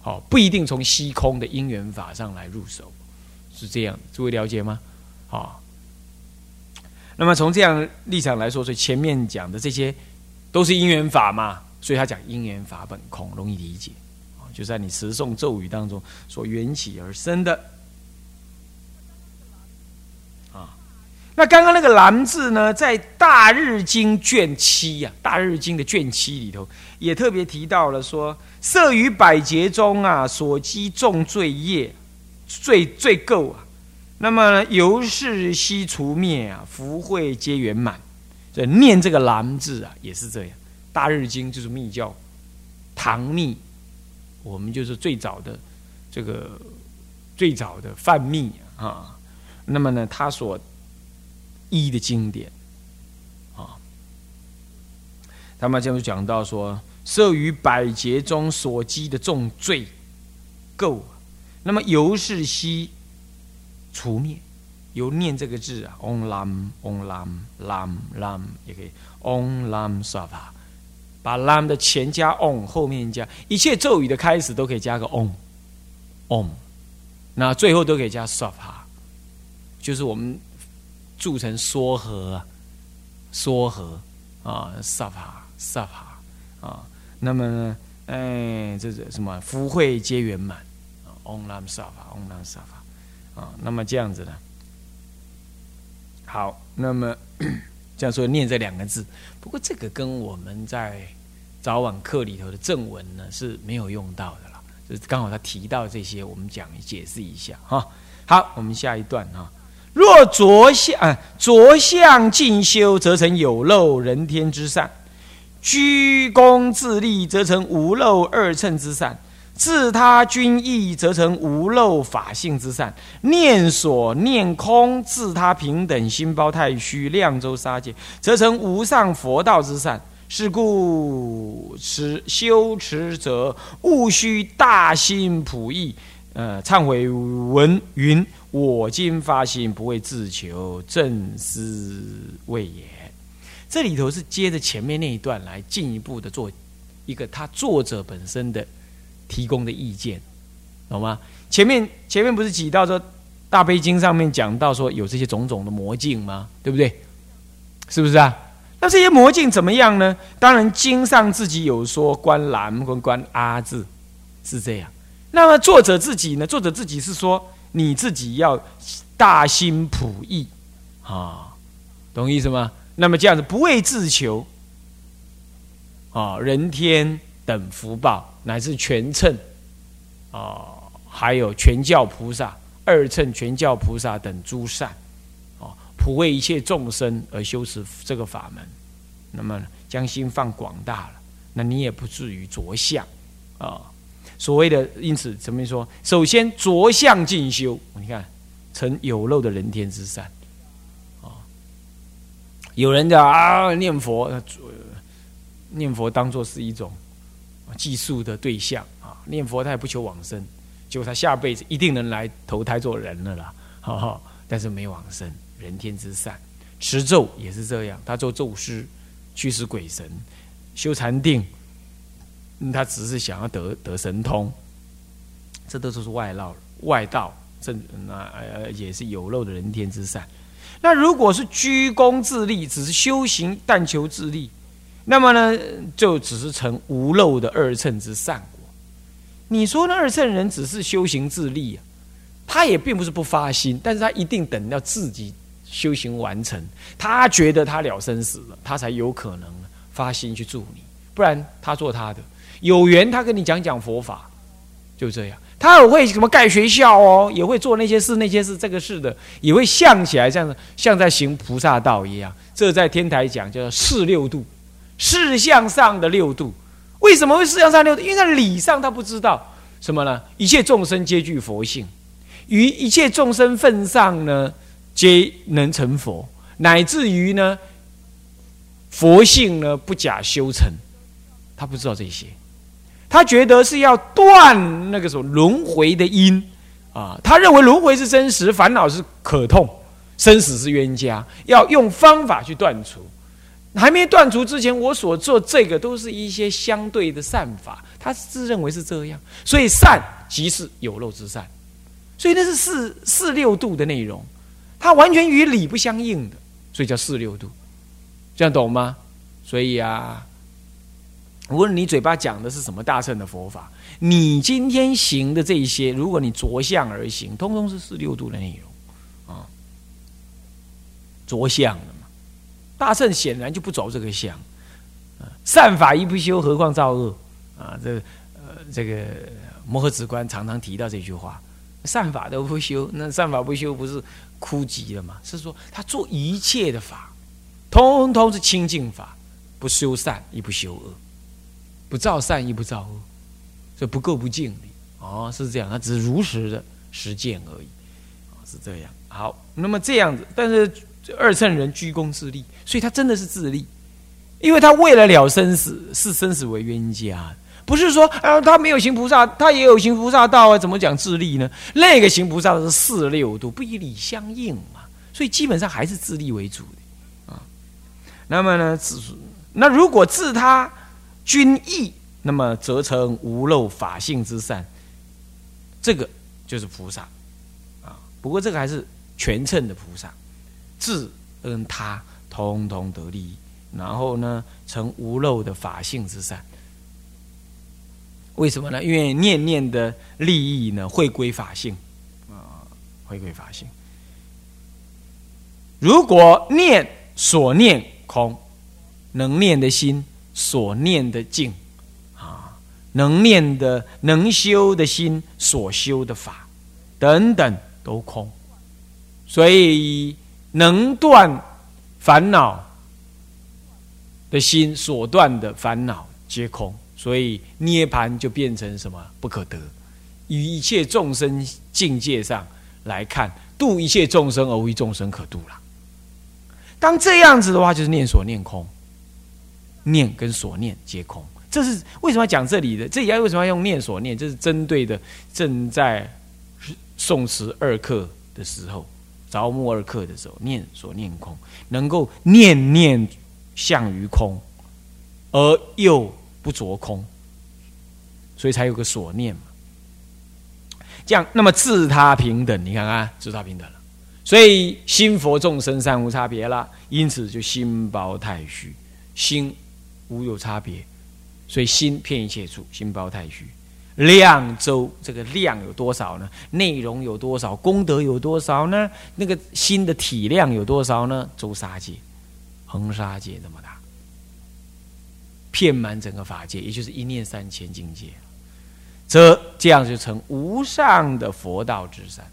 好，不一定从虚空的因缘法上来入手，是这样，诸位了解吗？好，那么从这样立场来说，所以前面讲的这些都是因缘法嘛，所以他讲因缘法本空，容易理解啊，就在你持诵咒语当中所缘起而生的。那刚刚那个“蓝”字呢，在《大日经》卷七呀，《大日经》的卷七里头，也特别提到了说：“色于百劫中啊，所积重罪业，罪罪垢啊，那么由是悉除灭啊，福慧皆圆满。”所以念这个“蓝”字啊，也是这样，《大日经》就是密教，唐密，我们就是最早的这个最早的范密啊。那么呢，他所一的经典，啊，他们就讲到说，摄于百劫中所积的重罪垢，那么由是悉除灭，由念这个字啊，Om Lam Om Lam Lam Lam 也可以，Om Lam Sava，把 Lam 的前加 Om，后面加。一切咒语的开始都可以加个 Om Om，那最后都可以加 Sava，就是我们。铸成缩合，缩合啊，萨法萨法啊，那么呢，哎，这是什么？福慧皆圆满，Om Lam 萨法，Om Lam 萨法啊，那么这样子呢？好，那么 这样说念这两个字，不过这个跟我们在早晚课里头的正文呢是没有用到的了，就是刚好他提到这些，我们讲解释一下哈。好，我们下一段哈。若着相啊，着相进修，则成有漏人天之善；居功自立，则成无漏二乘之善；自他均益，则成无漏法性之善；念所念空，自他平等心包太虚量周沙界，则成无上佛道之善。是故持修持者，务须大心普益。呃，忏悔文云。我今发心，不为自求，正思谓也。这里头是接着前面那一段来进一步的做一个他作者本身的提供的意见，懂吗？前面前面不是提到说大悲经上面讲到说有这些种种的魔镜吗？对不对？是不是啊？那这些魔镜怎么样呢？当然经上自己有说观蓝跟观阿字是这样。那么作者自己呢？作者自己是说。你自己要大心普益啊，懂意思吗？那么这样子不为自求。啊，人天等福报乃至全称。啊，还有全教菩萨、二乘全教菩萨等诸善。啊，普为一切众生而修持这个法门，那么将心放广大了，那你也不至于着相。啊。所谓的，因此怎么说？首先着相进修，你看成有漏的人天之善啊。有人讲啊念佛，念佛当做是一种计数的对象啊。念佛他也不求往生，结果他下辈子一定能来投胎做人了啦。哈哈，但是没往生，人天之善。持咒也是这样，他做咒师驱使鬼神，修禅定。他只是想要得得神通，这都是外道外道，这那呃也是有漏的人天之善。那如果是居功自立，只是修行但求自立，那么呢，就只是成无漏的二乘之善果。你说那二乘人只是修行自立啊，他也并不是不发心，但是他一定等到自己修行完成，他觉得他了生死了，他才有可能发心去助你，不然他做他的。有缘，他跟你讲讲佛法，就这样。他也会什么盖学校哦，也会做那些事、那些事，这个事的，也会像起来，像像在行菩萨道一样。这在天台讲叫做四六度，四向上的六度。为什么会四向上六度？因为在理上他不知道什么呢？一切众生皆具佛性，于一切众生份上呢，皆能成佛，乃至于呢，佛性呢不假修成，他不知道这些。他觉得是要断那个什么轮回的因啊，他认为轮回是真实，烦恼是可痛，生死是冤家，要用方法去断除。还没断除之前，我所做这个都是一些相对的善法，他自认为是这样，所以善即是有漏之善，所以那是四四六度的内容，它完全与理不相应的，所以叫四六度，这样懂吗？所以啊，无论你嘴巴讲的是什么大乘的佛法，你今天行的这一些，如果你着相而行，通通是四六度的内容啊，着相的嘛，大圣显然就不着这个相啊。善法一不修，何况造恶？啊，这呃，这个摩诃止观常常提到这句话：善法都不修，那善法不修不是枯极了吗？是说他做一切的法，通通是清净法，不修善亦不修恶，不造善亦不造恶，这不垢不净的哦，是这样，他只是如实的实践而已，是这样。好，那么这样子，但是二乘人居功自立，所以他真的是自立。因为他为了了生死，视生死为冤家，不是说啊，他没有行菩萨，他也有行菩萨道啊，怎么讲自利呢？那个行菩萨是四六度，不以理相应嘛，所以基本上还是自利为主的啊。那么呢，自那如果自他均益，那么则成无漏法性之善，这个就是菩萨啊。不过这个还是全称的菩萨，自跟他通通得利益。然后呢，成无漏的法性之善。为什么呢？因为念念的利益呢，会归法性啊，会归法性。如果念所念空，能念的心所念的境啊，能念的能修的心所修的法等等都空，所以能断烦恼。的心所断的烦恼皆空，所以涅盘就变成什么不可得。与一切众生境界上来看，度一切众生而无一众生可度了。当这样子的话，就是念所念空，念跟所念皆空。这是为什么要讲这里的？这里要为什么要用念所念？这是针对的正在诵持二课的时候，着目二课的时候，念所念空，能够念念。向于空，而又不着空，所以才有个所念嘛。这样，那么自他平等，你看看，自他平等了。所以心佛众生三无差别了，因此就心包太虚，心无有差别，所以心骗一切处，心包太虚。量周这个量有多少呢？内容有多少？功德有多少呢？那个心的体量有多少呢？周沙界。恒沙界这么大，遍满整个法界，也就是一念三千境界，则这样就成无上的佛道之山，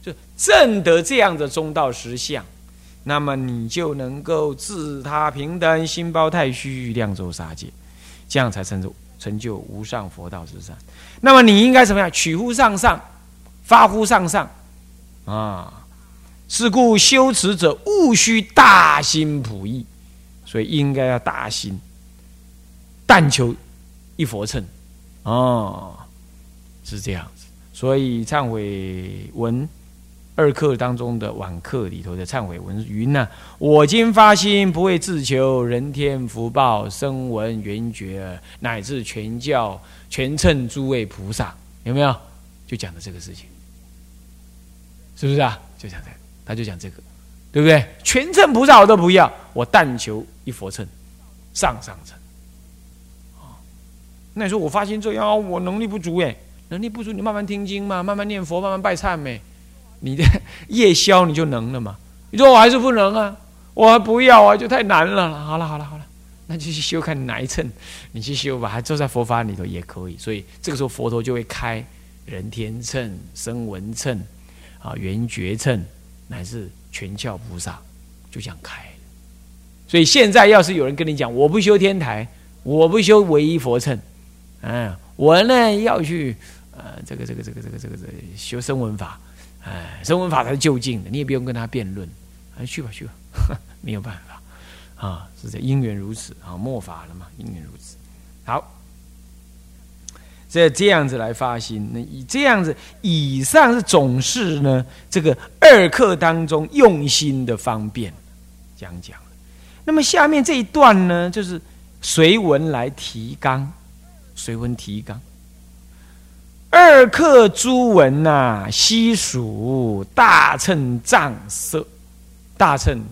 就证得这样的中道实相，那么你就能够自他平等，心包太虚，量周沙界，这样才成就成就无上佛道之善。那么你应该怎么样？取乎上上，发乎上上，啊。是故修持者务须大心普益，所以应该要大心，但求一佛乘，哦，是这样子。所以忏悔文二课当中的晚课里头的忏悔文云呢：我今发心，不为自求人天福报、声闻缘觉，乃至全教全称诸位菩萨，有没有？就讲的这个事情，是不是啊？就讲这个。他就讲这个，对不对？全称菩萨我都不要，我但求一佛乘，上上乘。那你说我发心这样，我能力不足哎，能力不足，你慢慢听经嘛，慢慢念佛，慢慢拜忏呗。你的 夜宵你就能了嘛？你说我还是不能啊，我还不要啊，就太难了。好了好了好了，那就去修看哪一乘，你去修吧，还坐在佛法里头也可以。所以这个时候佛陀就会开人天乘、声闻乘啊、缘觉乘。乃是全教菩萨就这样开，所以现在要是有人跟你讲，我不修天台，我不修唯一佛乘，嗯，我呢要去呃这个这个这个这个这个修声闻法，哎，声闻法才是就近的，你也不用跟他辩论，哎，去吧去吧，没有办法啊，是这因缘如此啊，末法了嘛，因缘如此，好。这这样子来发心，那以这样子，以上是总是呢，这个二课当中用心的方便讲讲。那么下面这一段呢，就是随文来提纲随文提纲。二刻诸文呐，悉属大乘藏色，大乘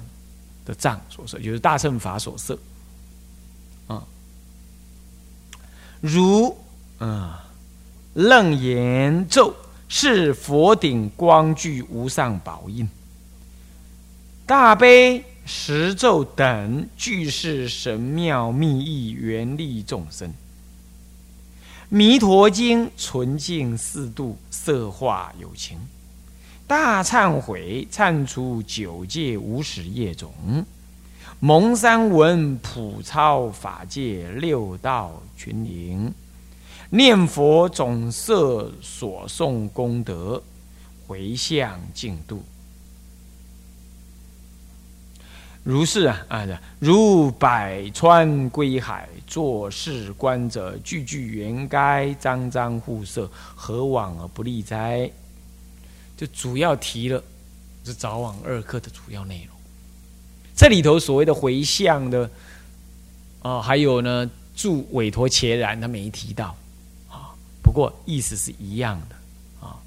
的藏所设，就是大乘法所设。啊，如啊，楞严咒是佛顶光具无上宝印，大悲十咒等俱是神妙密意，原利众生。弥陀经纯净四度，色化有情；大忏悔忏除九界无始业种；蒙三文普超法界六道群灵；念佛总摄所诵功德，回向净度。如是啊啊！如百川归海，作事观者，句句圆该，张张互色，何往而不利哉？就主要提了是早晚二课的主要内容。这里头所谓的回向的啊，还有呢，助委托切然，他没提到啊。不过意思是一样的啊。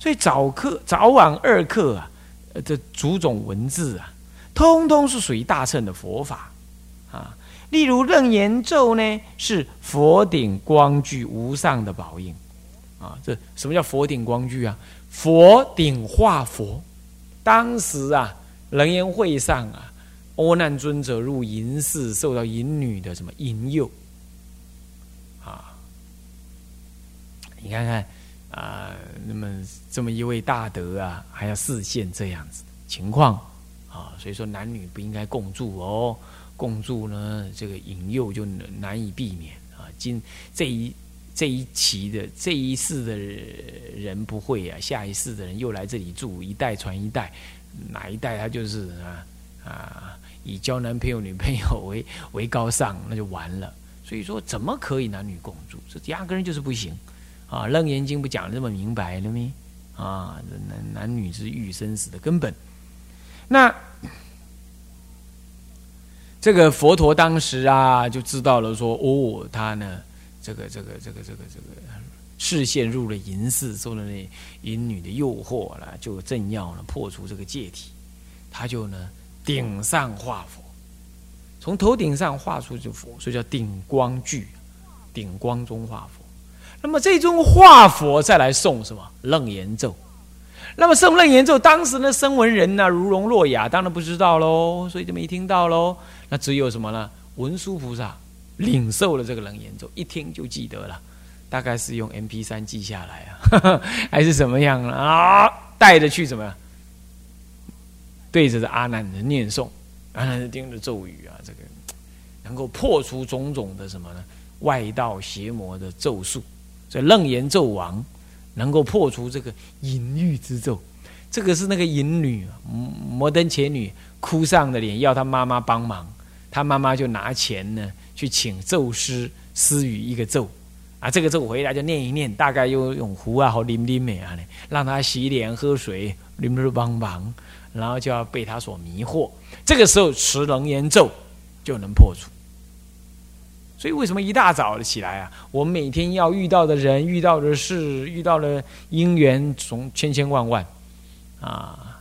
所以早课、早晚二课啊，这种种文字啊。通通是属于大乘的佛法啊，例如楞严咒呢，是佛顶光具无上的宝印啊。这什么叫佛顶光具啊？佛顶化佛，当时啊，楞严会上啊，阿难尊者入淫寺，受到淫女的什么引诱啊？你看看啊，那么这么一位大德啊，还要示现这样子情况。啊，所以说男女不应该共住哦，共住呢，这个引诱就难以避免啊。今这一这一期的这一世的人不会啊，下一世的人又来这里住，一代传一代，哪一代他就是啊啊，以交男朋友女朋友 为为高尚，那就完了。所以说，怎么可以男女共住？这压根就是不行啊！《楞严经》不讲的这么明白了没？啊，男男女之欲生死的根本。那这个佛陀当时啊，就知道了，说哦，他呢，这个这个这个这个这个视线入了淫寺，受了那淫女的诱惑了，就正要呢破除这个戒体，他就呢顶上画佛，从头顶上画出这佛，所以叫顶光具，顶光中画佛。那么这尊画佛再来诵什么楞严咒？那么圣楞严咒，当时呢，声闻人呢，如聋若哑，当然不知道喽，所以就没听到喽。那只有什么呢？文殊菩萨领受了这个楞严咒，一听就记得了，大概是用 M P 三记下来啊，还是怎么样啊？带着去什么？对着这阿难的念诵，阿难听着咒语啊，这个能够破除种种的什么呢？外道邪魔的咒术，所以楞严咒王。能够破除这个淫欲之咒，这个是那个淫女摩登前女哭丧的脸，要她妈妈帮忙，她妈妈就拿钱呢去请咒师施予一个咒，啊，这个咒回来就念一念，大概又用壶啊和淋淋美啊呢，让他洗脸喝水，淋淋帮忙，然后就要被他所迷惑，这个时候持楞严咒就能破除。所以为什么一大早的起来啊？我们每天要遇到的人、遇到的事、遇到了因缘，从千千万万啊，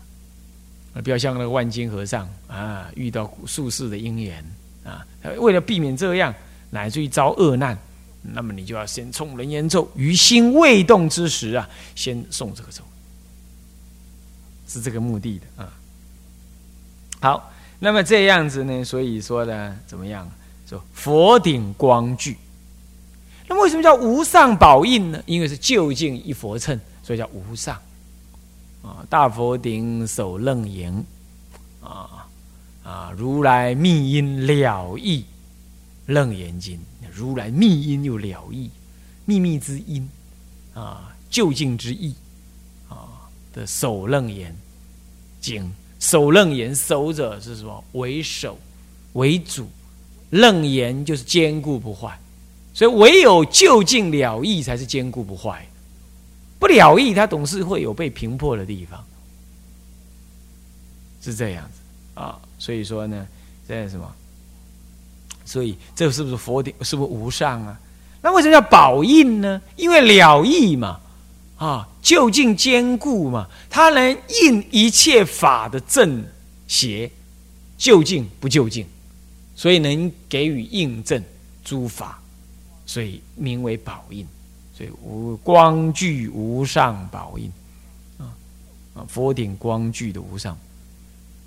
不要像那个万金和尚啊，遇到术士的因缘啊。为了避免这样，乃至于遭恶难，那么你就要先冲人言咒，于心未动之时啊，先送这个咒，是这个目的的啊。好，那么这样子呢？所以说呢，怎么样？佛顶光具，那为什么叫无上宝印呢？因为是就近一佛称，所以叫无上。啊，大佛顶首楞严，啊啊，如来密因了义，楞严经，如来密因又了义，秘密之因，啊，就近之意，啊的首楞严经，首楞严守者是什么？为首为主。楞严就是坚固不坏，所以唯有就近了义才是坚固不坏。不了义，他总是会有被平破的地方，是这样子啊。所以说呢，这是什么？所以这是不是佛顶？是不是无上啊？那为什么叫宝印呢？因为了义嘛，啊，就近坚固嘛，它能印一切法的正邪，就近不就近，所以能给予印证诸法，所以名为宝印。所以无光具无上宝印，啊啊，佛顶光具的无上。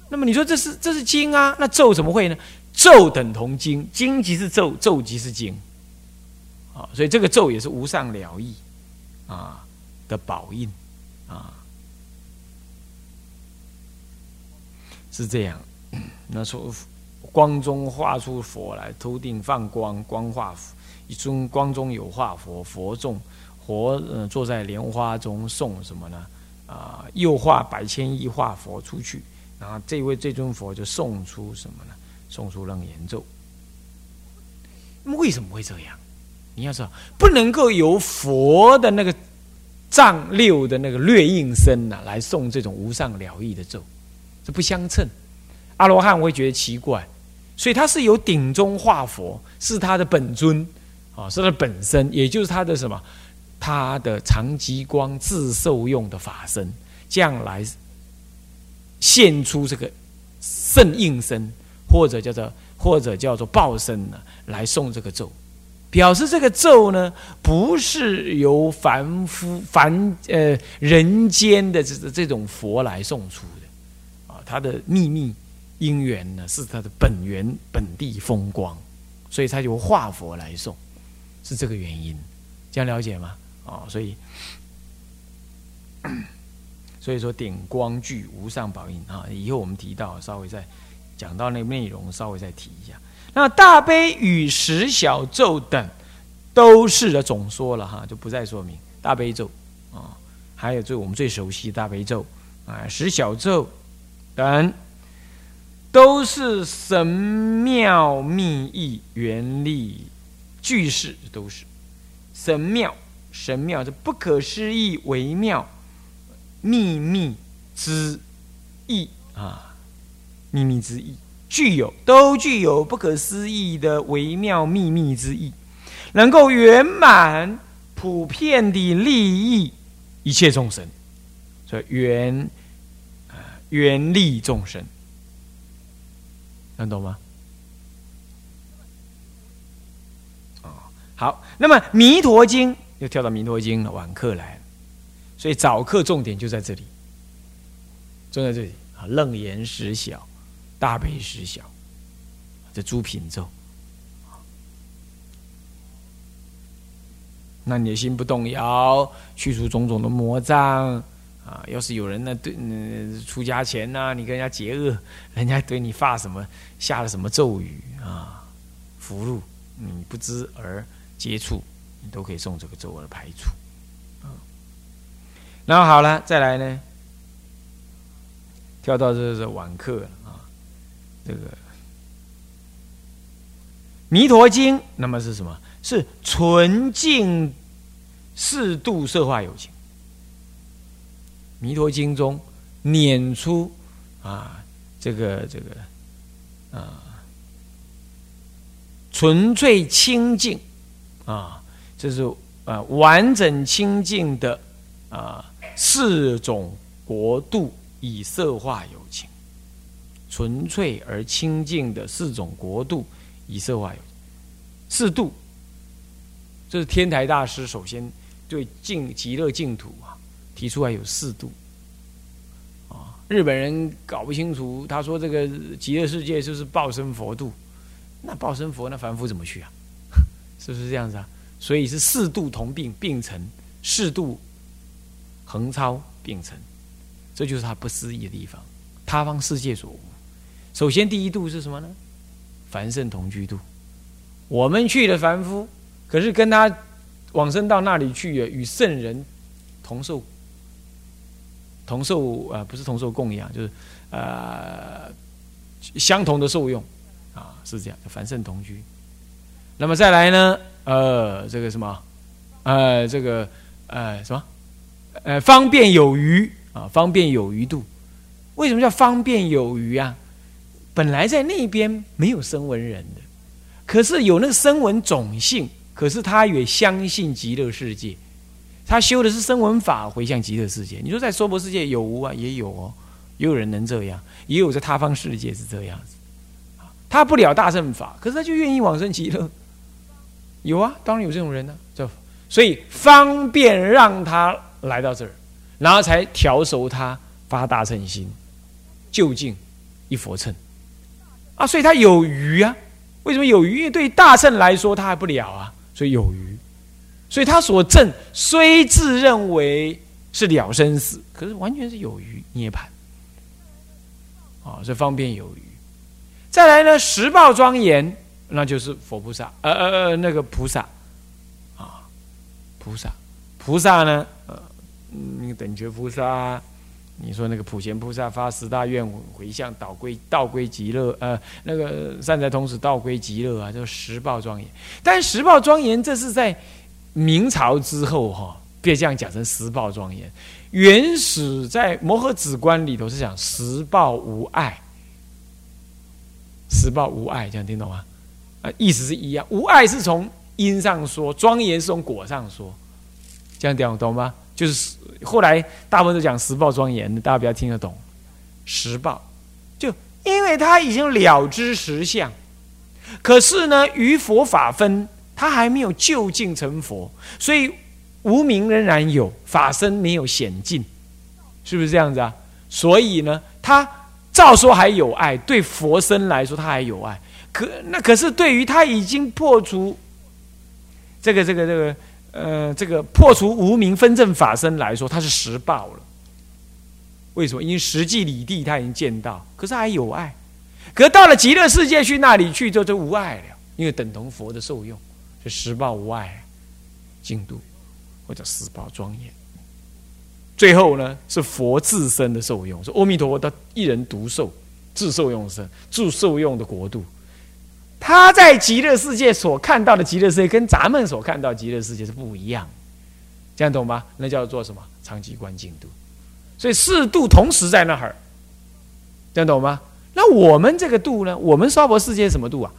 那么你说这是这是经啊？那咒怎么会呢？咒等同经，经即是咒，咒即是经。啊，所以这个咒也是无上了义啊的宝印啊，是这样。那说光中画出佛来，头顶放光，光化佛。一尊光中有化佛，佛众佛呃坐在莲花中送什么呢？啊，又化百千亿化佛出去，然后这位这尊佛就送出什么呢？送出楞严咒。那么为什么会这样？你要知道，不能够由佛的那个藏六的那个略应身呐来送这种无上了义的咒，这不相称。阿罗汉会觉得奇怪，所以他是由顶中化佛，是他的本尊。啊，是他的本身，也就是他的什么？他的长极光自受用的法身，将来现出这个圣应身，或者叫做或者叫做报身呢，来送这个咒，表示这个咒呢，不是由凡夫凡呃人间的这这种佛来送出的啊，他的秘密因缘呢，是他的本源本地风光，所以他由化佛来送。是这个原因，这样了解吗？哦，所以，所以说顶光具无上宝印啊，以后我们提到，稍微再讲到那个内容，稍微再提一下。那大悲与十小咒等都是的总说了哈，就不再说明大悲咒啊，还有最我们最熟悉大悲咒啊，十小咒等都是神妙秘意原力。句式都是神妙，神妙这不可思议微妙秘密之意啊，秘密之意具有都具有不可思议的微妙秘密之意，能够圆满普遍的利益一切众生，所以圆啊圆利众生，能懂吗？好，那么《弥陀经》又跳到《弥陀经》了，晚课来了，所以早课重点就在这里，重在这里啊。楞严实小，大悲实小，这诸品咒，那你的心不动摇，去除种种的魔障啊。要是有人呢对嗯出家前呢，你跟人家结恶，人家对你发什么下了什么咒语啊福禄，你不知而。接触，你都可以送这个咒而排除，啊，然后好了，再来呢，跳到这是晚课啊，这个《弥陀经》，那么是什么？是纯净四度色化有情，《弥陀经》中捻出啊，这个这个啊，纯粹清净。啊，这是啊完整清净的啊四种国度以色化有情，纯粹而清净的四种国度以色化有四度，这是天台大师首先对净极乐净土啊提出来有四度啊，日本人搞不清楚，他说这个极乐世界就是报身佛度，那报身佛那凡夫怎么去啊？是不是这样子啊？所以是四度同病并成，四度横超并成，这就是他不思议的地方。他方世界所无。首先第一度是什么呢？凡圣同居度。我们去的凡夫，可是跟他往生到那里去，与圣人同受同受啊，不是同受供养，就是呃相同的受用啊，是这样。凡圣同居。那么再来呢？呃，这个什么？呃，这个呃什么？呃，方便有余啊，方便有余度。为什么叫方便有余啊？本来在那边没有声闻人的，可是有那个声闻种性可是他也相信极乐世界，他修的是声闻法，回向极乐世界。你说在娑婆世界有无啊？也有哦，也有人能这样，也有在他方世界是这样子。他不了大乘法，可是他就愿意往生极乐。有啊，当然有这种人呢，就所以方便让他来到这儿，然后才调熟他发大乘心，就近一佛乘啊，所以他有余啊。为什么有余？因为对大乘来说，他还不了啊，所以有余。所以他所证虽自认为是了生死，可是完全是有余涅盘啊，这方便有余。再来呢，十报庄严。那就是佛菩萨，呃呃呃，那个菩萨，啊，菩萨，菩萨呢，呃，那个等觉菩萨，你说那个普贤菩萨发十大愿回向，导归道归极乐，呃，那个善财童子道归极乐啊，就是十报庄严。但十报庄严，这是在明朝之后哈，别这样讲成十报庄严。原始在摩诃止观里头是讲十报无碍，十报无碍，这样听懂吗？啊，意思是一样，无碍是从因上说，庄严是从果上说，这样讲懂吗？就是后来大部分都讲十报庄严，大家比较听得懂。十报，就因为他已经了知实相，可是呢，与佛法分，他还没有就近成佛，所以无名仍然有，法身没有显尽，是不是这样子啊？所以呢，他照说还有爱，对佛身来说，他还有爱。可那可是对于他已经破除这个这个这个呃这个破除无名分正法身来说，他是实报了。为什么？因为实际理地他已经见到，可是还有爱。可到了极乐世界去那里去就就无爱了，因为等同佛的受用，就实报无爱，净度或者十报庄严。最后呢，是佛自身的受用，说阿弥陀佛他一人独受自受用身，自受用的国度。他在极乐世界所看到的极乐世界，跟咱们所看到极乐世界是不一样，这样懂吗？那叫做什么？长期观净度。所以四度同时在那儿，这样懂吗？那我们这个度呢？我们娑婆世界什么度啊？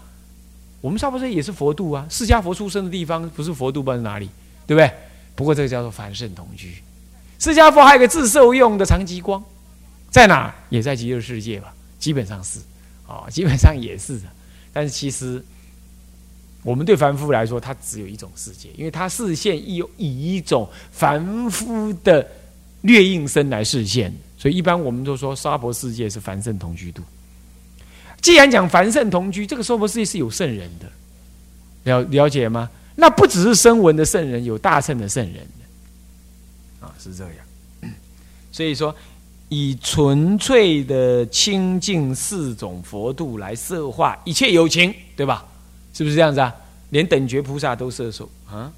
我们沙婆世也是佛度啊。释迦佛出生的地方不是佛度，不知道哪里，对不对？不过这个叫做凡圣同居。释迦佛还有个自受用的长极光，在哪？也在极乐世界吧？基本上是，哦，基本上也是的。但是其实，我们对凡夫来说，它只有一种世界，因为它视线以以一种凡夫的略应身来视线，所以一般我们都说娑婆世界是凡圣同居度。既然讲凡圣同居，这个娑婆世界是有圣人的，了了解吗？那不只是声闻的圣人，有大圣的圣人，啊，是这样。所以说。以纯粹的清净四种佛度来摄化一切有情，对吧？是不是这样子啊？连等觉菩萨都摄受啊，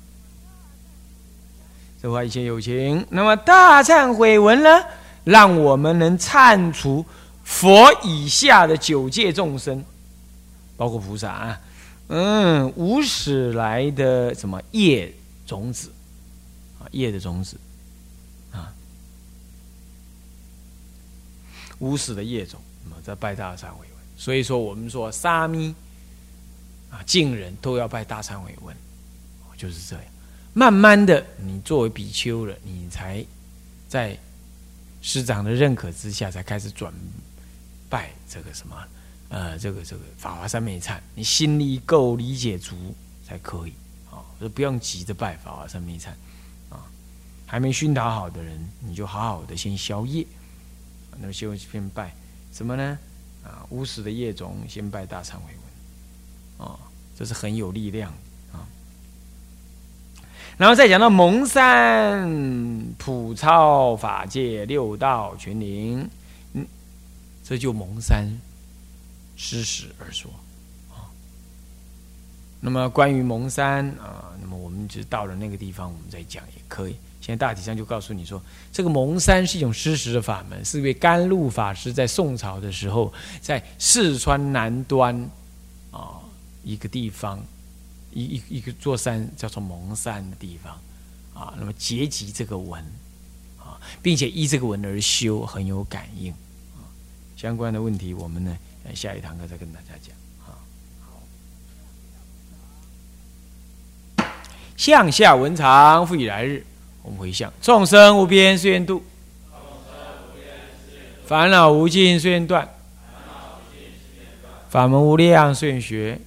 摄化一切有情。那么大忏悔文呢，让我们能忏除佛以下的九界众生，包括菩萨啊，嗯，无始来的什么业种子啊，业的种子啊。无始的业种，那么在拜大忏悔文。所以说，我们说沙弥啊，敬人都要拜大忏悔文，就是这样。慢慢的，你作为比丘了，你才在师长的认可之下，才开始转拜这个什么呃，这个这个法华三昧忏。你心里够理解足才可以啊，就不用急着拜法华三昧忏啊。还没熏陶好的人，你就好好的先消业。那么先先拜什么呢？啊，无始的业种，先拜大忏悔文，啊，这是很有力量啊。然后再讲到蒙山普超法界六道群灵，这就蒙山施食而说啊。那么关于蒙山啊，那么我们就到了那个地方，我们再讲也可以。现在大体上就告诉你说，这个蒙山是一种施食的法门，是为甘露法师在宋朝的时候，在四川南端啊一个地方，一一一个座山叫做蒙山的地方啊，那么结集这个文啊，并且依这个文而修，很有感应。相关的问题，我们呢下一堂课再跟大家讲啊。好。向下文长，复以来日。我们回向：众生无边誓愿度，烦恼无尽誓愿断，法门无量誓愿学，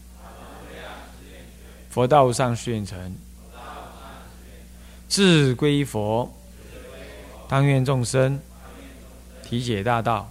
佛道无上誓愿成。志归佛，当愿众生体解大道，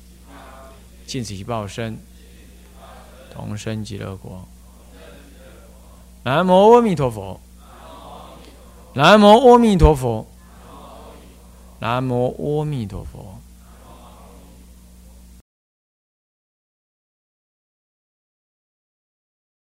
尽此一报身，同生极乐国。南无阿弥陀佛。南无阿弥陀佛。南无阿弥陀佛。